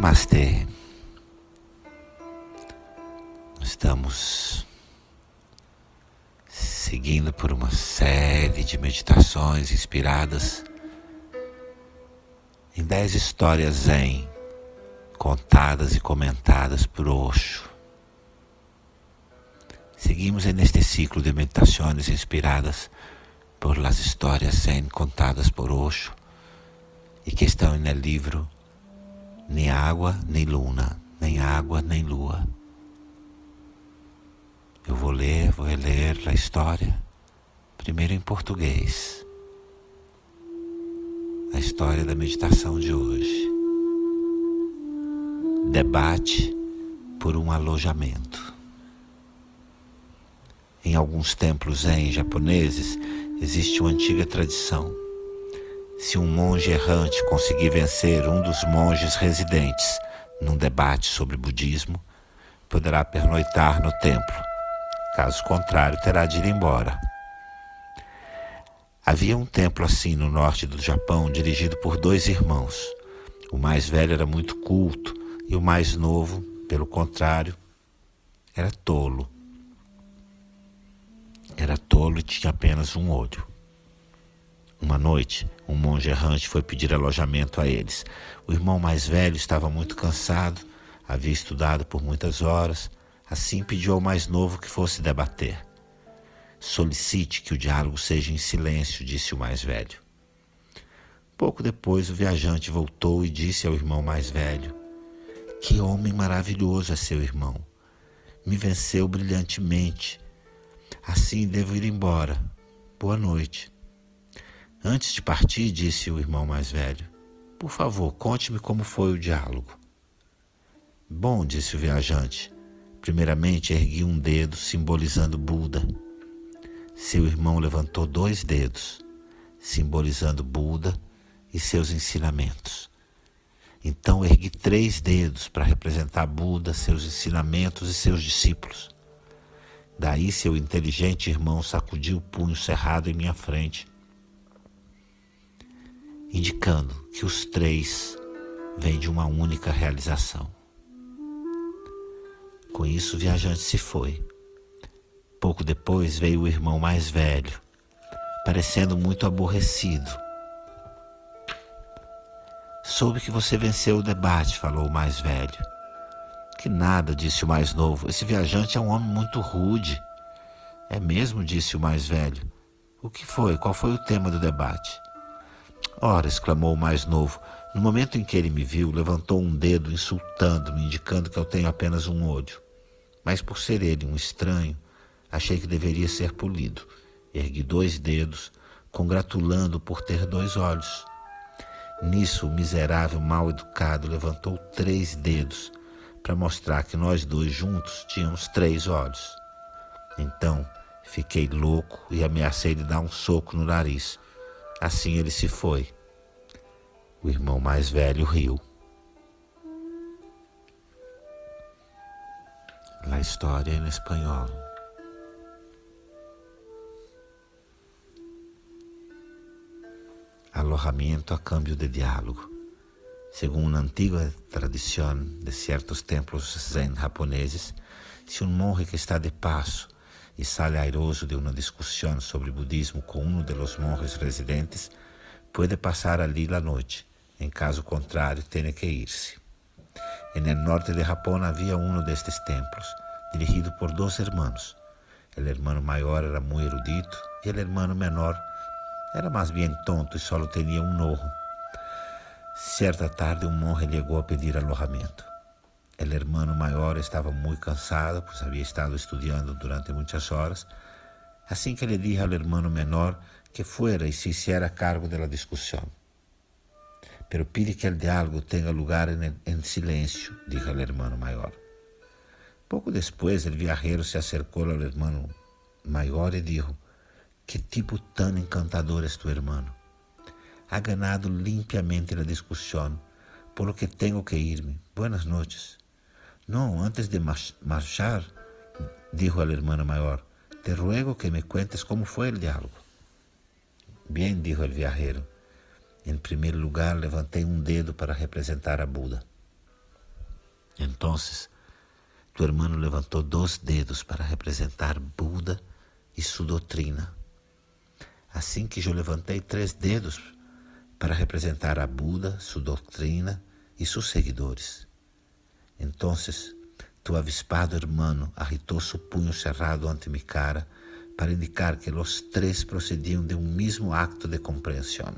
Namastê. Estamos seguindo por uma série de meditações inspiradas em dez histórias zen contadas e comentadas por Osho. Seguimos neste ciclo de meditações inspiradas por las histórias zen contadas por Osho e que estão no livro Nem Água Nem Luna, Nem Água Nem Lua. Eu vou ler, vou reler a história, primeiro em português. A história da meditação de hoje. Debate por um alojamento. Em alguns templos zen japoneses existe uma antiga tradição. Se um monge errante conseguir vencer um dos monges residentes num debate sobre budismo, poderá pernoitar no templo. Caso contrário, terá de ir embora. Havia um templo assim no norte do Japão, dirigido por dois irmãos. O mais velho era muito culto e o mais novo, pelo contrário, era tolo. Era tolo e tinha apenas um olho. Uma noite, um monge errante foi pedir alojamento a eles. O irmão mais velho estava muito cansado, havia estudado por muitas horas, assim pediu ao mais novo que fosse debater. Solicite que o diálogo seja em silêncio, disse o mais velho. Pouco depois, o viajante voltou e disse ao irmão mais velho: que homem maravilhoso é seu irmão. Me venceu brilhantemente. Assim devo ir embora. Boa noite. Antes de partir, disse o irmão mais velho, por favor, conte-me como foi o diálogo. Bom, disse o viajante. Primeiramente ergui um dedo, simbolizando Buda. Seu irmão levantou dois dedos, simbolizando Buda e seus ensinamentos. Então ergui três dedos para representar Buda, seus ensinamentos e seus discípulos. Daí seu inteligente irmão sacudiu o punho cerrado em minha frente, indicando que os três vêm de uma única realização. Com isso, o viajante se foi. Pouco depois veio o irmão mais velho, parecendo muito aborrecido Soube que você venceu o debate, falou o mais velho. Que nada, disse o mais novo. Esse viajante é um homem muito rude. É mesmo, disse o mais velho. O que foi? Qual foi o tema do debate? Ora, exclamou o mais novo. No momento em que ele me viu, levantou um dedo, insultando-me, indicando que eu tenho apenas um olho. Mas por ser ele um estranho, achei que deveria ser polido. Ergui dois dedos, congratulando por ter dois olhos. Nisso, o miserável mal educado levantou três dedos para mostrar que nós dois juntos tínhamos três olhos. Então, fiquei louco e ameacei lhe dar um soco no nariz. Assim ele se foi. O irmão mais velho riu. A história em espanhol. alojamiento a cambio de diálogo. Según una antigua tradición de ciertos templos zen japoneses, se um monge que está de passo e sale airoso de uma discussão sobre budismo com um dos monges residentes, pode passar ali la noite. Em caso contrário, tem que ir-se. En el norte de Japão havia um destes templos, dirigido por dois irmãos. O irmão maior era muito erudito e o irmão menor era mais bem tonto e só tinha um nojo. Certa tarde, um monge chegou a pedir alojamento. O hermano maior estava muito cansado, pois havia estado estudando durante muitas horas. Assim que lhe dije ao hermano menor que fuera e se hiciera cargo da discussão. Pero pide que o diálogo tenha lugar em silêncio, dijo o hermano maior. Pouco depois, o viajero se acercou ao hermano maior e disse: Que tipo tan encantador es tu hermano. Ha ganado limpiamente la discusión, por lo que tengo que irme. Buenas noches. No, antes de marchar, dijo al hermano mayor, te ruego que me cuentes cómo fue el diálogo. Bien, dijo el viajero. En primer lugar, levanté un dedo para representar a Buda. Então, tu hermano levantou dois dedos para representar Buda e sua doutrina. Assim que eu levantei três dedos para representar a Buda, sua doutrina e seus seguidores. Então, tu avispado hermano arritou seu punho cerrado ante minha cara para indicar que os três procediam de um mesmo acto de compreensão.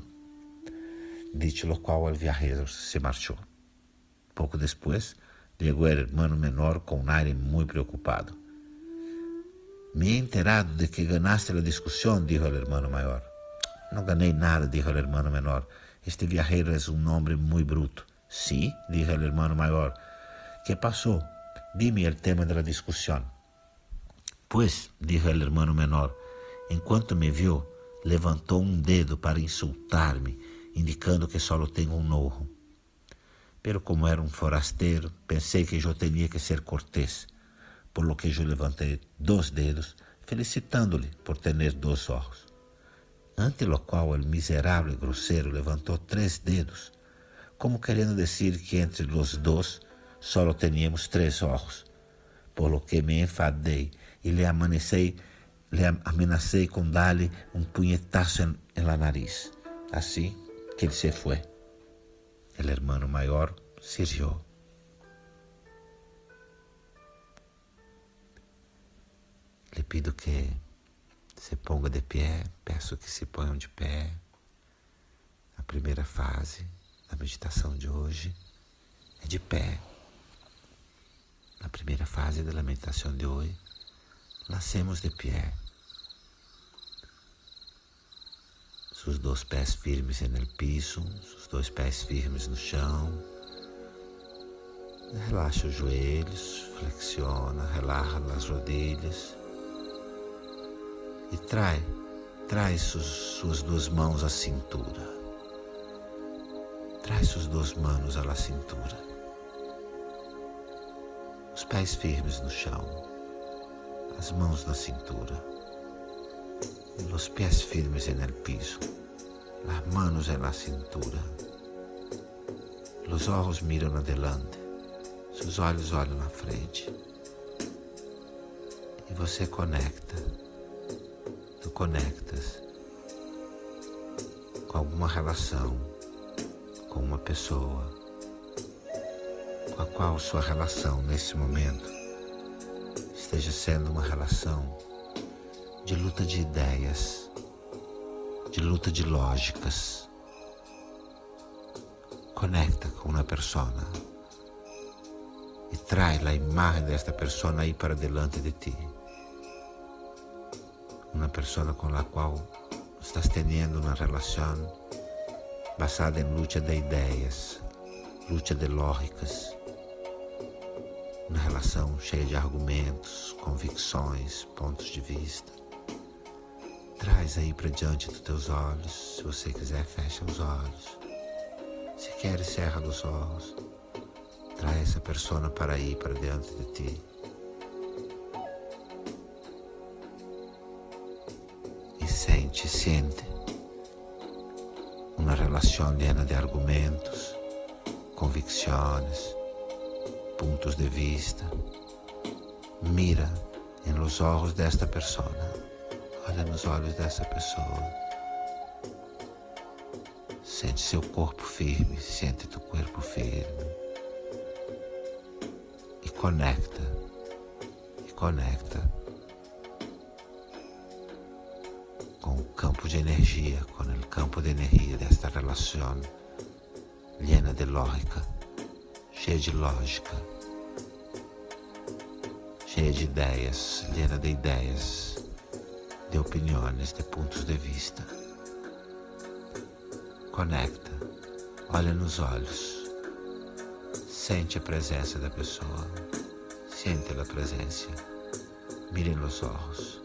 Dicho lo qual, o viajero se marchou. Pouco depois, chegou o hermano menor com um aire muito preocupado. Me he enterado de que ganaste a discussão, dijo o hermano maior. Não ganhei nada, dijo o hermano menor. Este viajero é um homem muito bruto. Sí, dijo o hermano maior. Que passou? Dime o tema da discussão. Pois, dijo o hermano menor, enquanto me viu, levantou um dedo para insultar-me, indicando que só tenho um nojo. Pero como era um forasteiro, pensei que eu tinha que ser cortés, por lo que eu levantei dois dedos, felicitando-lhe por ter dois olhos. Ante lo qual o miserável e grosseiro levantou três dedos, como querendo dizer que entre os dois só teníamos três olhos, por lo que me enfadei e lhe amanecei, lhe amenacei com dar-lhe um punhetaço em, em la nariz. Assim que ele se foi. El hermano maior se rió. Lhe pido que se ponga de pé, peço que se ponham de pé. A primeira fase da meditação de hoje é de pé. Na primeira fase da meditação de hoje, nascemos de pé. Os dois pés firmes no piso, os dois pés firmes no chão. Relaxa os joelhos, flexiona, relaxa as rodilhas. E trai, traz suas duas mãos à cintura. Traz suas duas mãos à cintura. Os pés firmes no chão, as mãos na cintura los pies firmes el piso, las manos en la cintura. Los ojos miram adelante, seus olhos olham na frente. E você conecta, tu conectas com alguma relação, com uma pessoa, com a qual sua relação nesse momento esteja sendo uma relação de luta de ideias, de luta de lógicas. Conecta com uma persona e traz a imagem desta persona aí para delante de ti. Uma persona com a qual estás tendo uma relação basada em luta de ideias, luta de lógicas, uma relação cheia de argumentos, convicções, pontos de vista. Traz aí para diante dos teus olhos. Se você quiser, fecha os olhos. Se quer, cerra os olhos. Traz essa persona para aí, para diante de ti. E sente, sente uma relação llena de argumentos, convicções, pontos de vista. Mira los olhos desta persona. Olha nos olhos dessa pessoa. Sente seu corpo firme, sente teu corpo firme. E conecta, e conecta com o campo de energia, com o campo de energia desta relação, llena de lógica, cheia de lógica, cheia de ideias, llena de ideias de opiniões, de pontos de vista. Conecta, olha nos olhos, sente a presença da pessoa, sente a presença, mire nos olhos.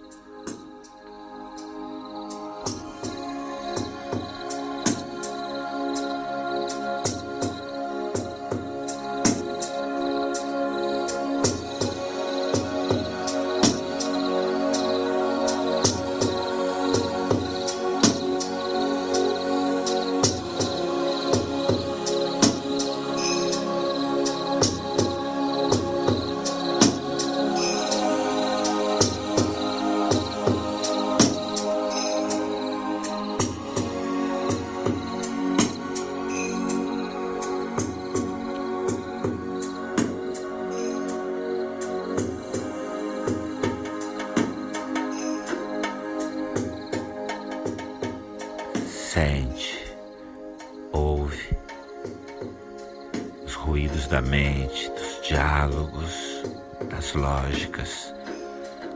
Da mente, dos diálogos, das lógicas.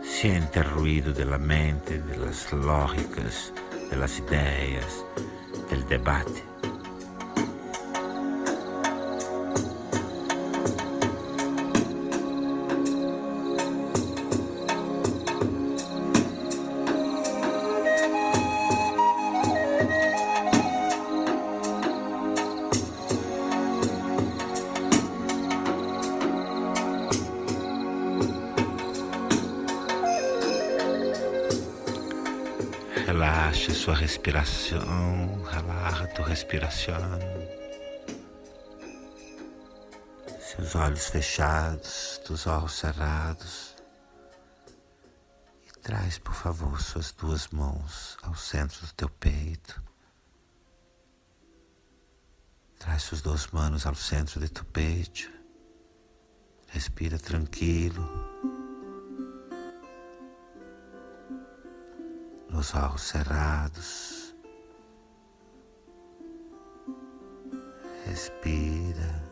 Siente o ruído da mente, das lógicas, das ideias, do debate. Respiração, relaxa tua respiração. Seus olhos fechados, teus olhos cerrados. E traz, por favor, suas duas mãos ao centro do teu peito. Traz suas duas mãos ao centro do teu peito. Respira tranquilo. os olhos cerrados. Respira.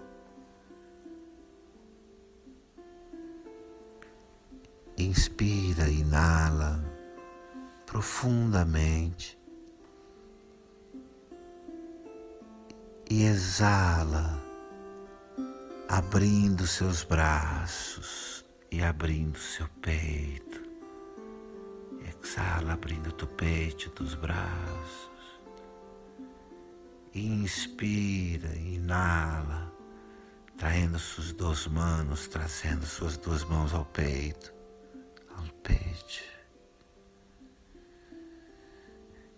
Inspira, inala profundamente e exala, abrindo seus braços e abrindo seu peito. Exala abrindo o peito, dos braços. Inspira, inala, traindo suas duas mãos, trazendo suas duas mãos ao peito, ao peito.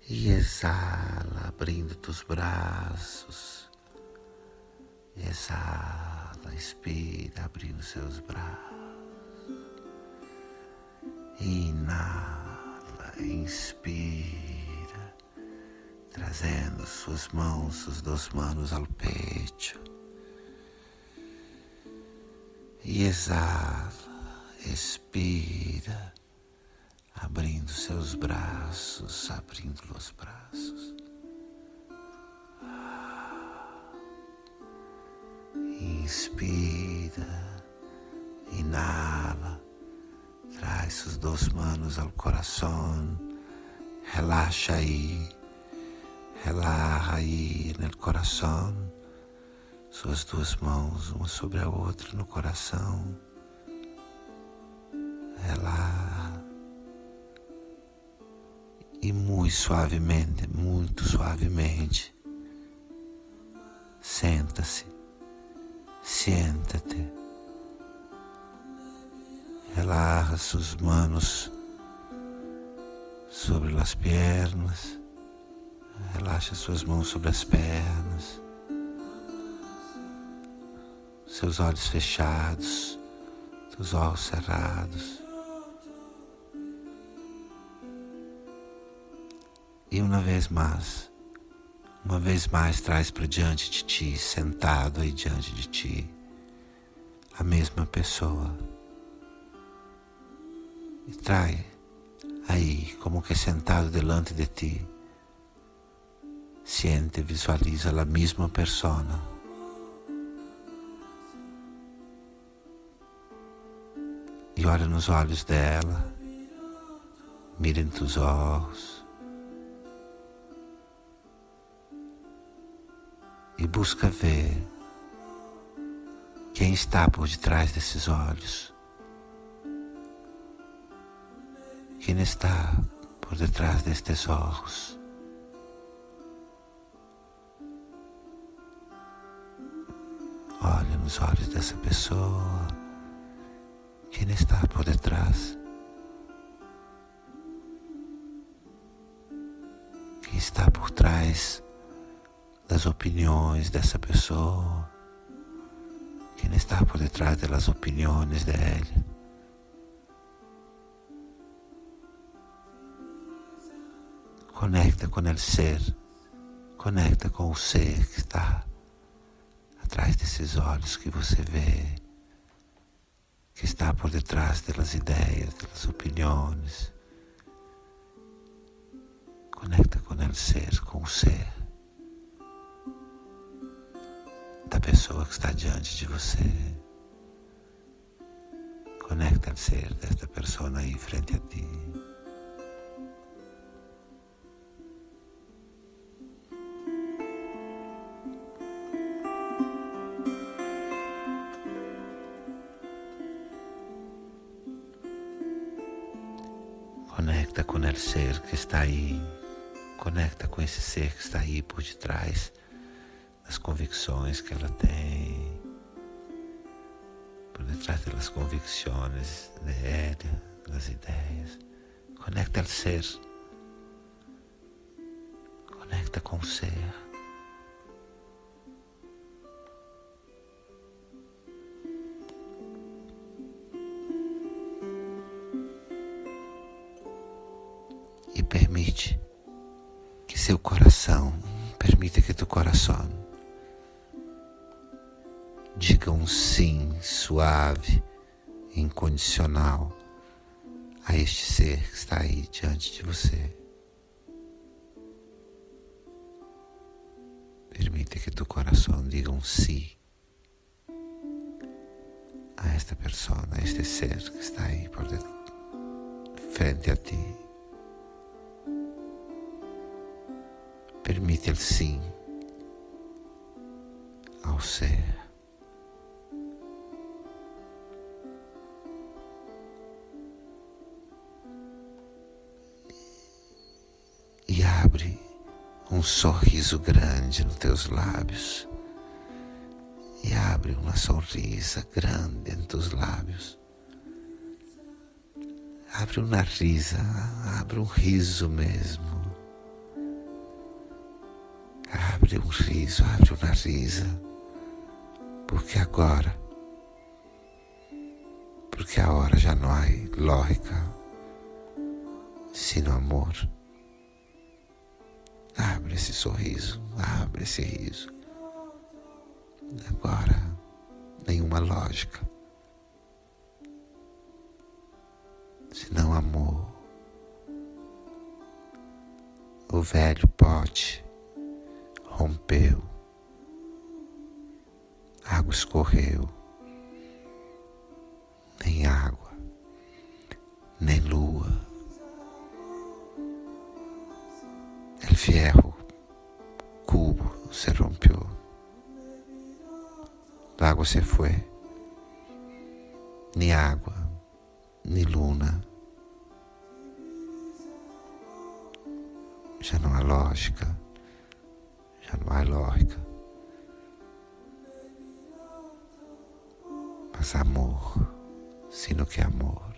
E exala, abrindo os braços. Exala, expira, abrindo seus braços. Inala inspira, trazendo suas mãos, suas duas mãos ao peito. E exala, expira, abrindo seus braços, abrindo os braços. Inspira, inala Traz suas duas mãos ao coração. Relaxa aí. Relaxa aí no coração. Suas duas mãos, uma sobre a outra no coração. Relaxa. E muito suavemente, muito suavemente. Senta-se. Senta-te. Relaja sus manos sobre as pernas. Relaxa suas mãos sobre as pernas. Seus olhos fechados, seus olhos cerrados. E uma vez mais, uma vez mais traz para diante de ti, sentado aí diante de ti, a mesma pessoa e trai aí, como que sentado delante de ti, siente, visualiza a mesma persona. E olha nos olhos dela, mira em teus olhos e busca ver quem está por detrás desses olhos. quem está por detrás destes olhos. Nos olhos dessa pessoa. Quem está por detrás? Quem está por trás das opiniões dessa pessoa? Quem está por detrás das opiniões dele? Conecta com o ser, conecta com o ser que está atrás desses olhos que você vê, que está por detrás das ideias, das opiniões. Conecta com o ser, com o ser da pessoa que está diante de você. Conecta al ser desta pessoa aí frente a ti. Esse ser que está aí por detrás das convicções que ela tem por detrás das convicções de ella, das ideias. Conecta al ser. Conecta com o ser. Permite seu coração, permita que teu coração diga um sim suave, incondicional a este ser que está aí diante de você. Permite que tu coração diga um sim a esta pessoa, a este ser que está aí por frente a ti. Permite o sim ao ser. e abre um sorriso grande nos teus lábios. E abre uma sorrisa grande em teus lábios. Abre uma risa, abre um riso mesmo. Um riso, abre uma risa. Porque agora, porque a hora já não há lógica, sino amor. Abre esse sorriso, abre esse riso. Agora, nenhuma lógica. Senão amor. O velho pote rompeu. A água escorreu. Nem água, nem lua El fierro cubo se rompió. El agua se fue. Ni agua, ni luna. Já não há lógica. Não há lógica. Mas amor, sino que amor.